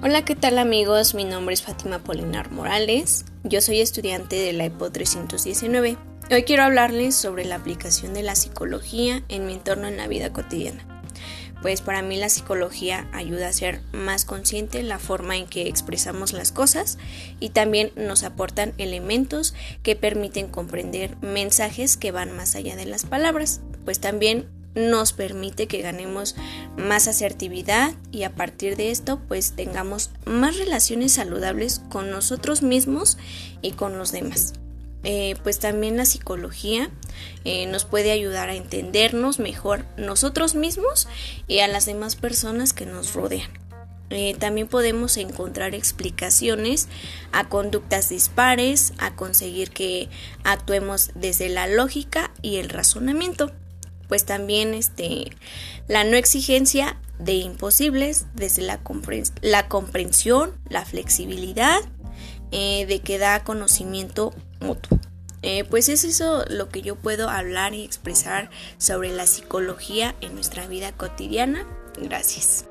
Hola, ¿qué tal amigos? Mi nombre es Fátima Polinar Morales. Yo soy estudiante de la EPO 319. Hoy quiero hablarles sobre la aplicación de la psicología en mi entorno en la vida cotidiana. Pues para mí la psicología ayuda a ser más consciente la forma en que expresamos las cosas y también nos aportan elementos que permiten comprender mensajes que van más allá de las palabras, pues también nos permite que ganemos más asertividad y a partir de esto pues tengamos más relaciones saludables con nosotros mismos y con los demás. Eh, pues también la psicología eh, nos puede ayudar a entendernos mejor nosotros mismos y a las demás personas que nos rodean. Eh, también podemos encontrar explicaciones a conductas dispares, a conseguir que actuemos desde la lógica y el razonamiento pues también este, la no exigencia de imposibles desde la, la comprensión, la flexibilidad, eh, de que da conocimiento mutuo. Eh, pues es eso lo que yo puedo hablar y expresar sobre la psicología en nuestra vida cotidiana. Gracias.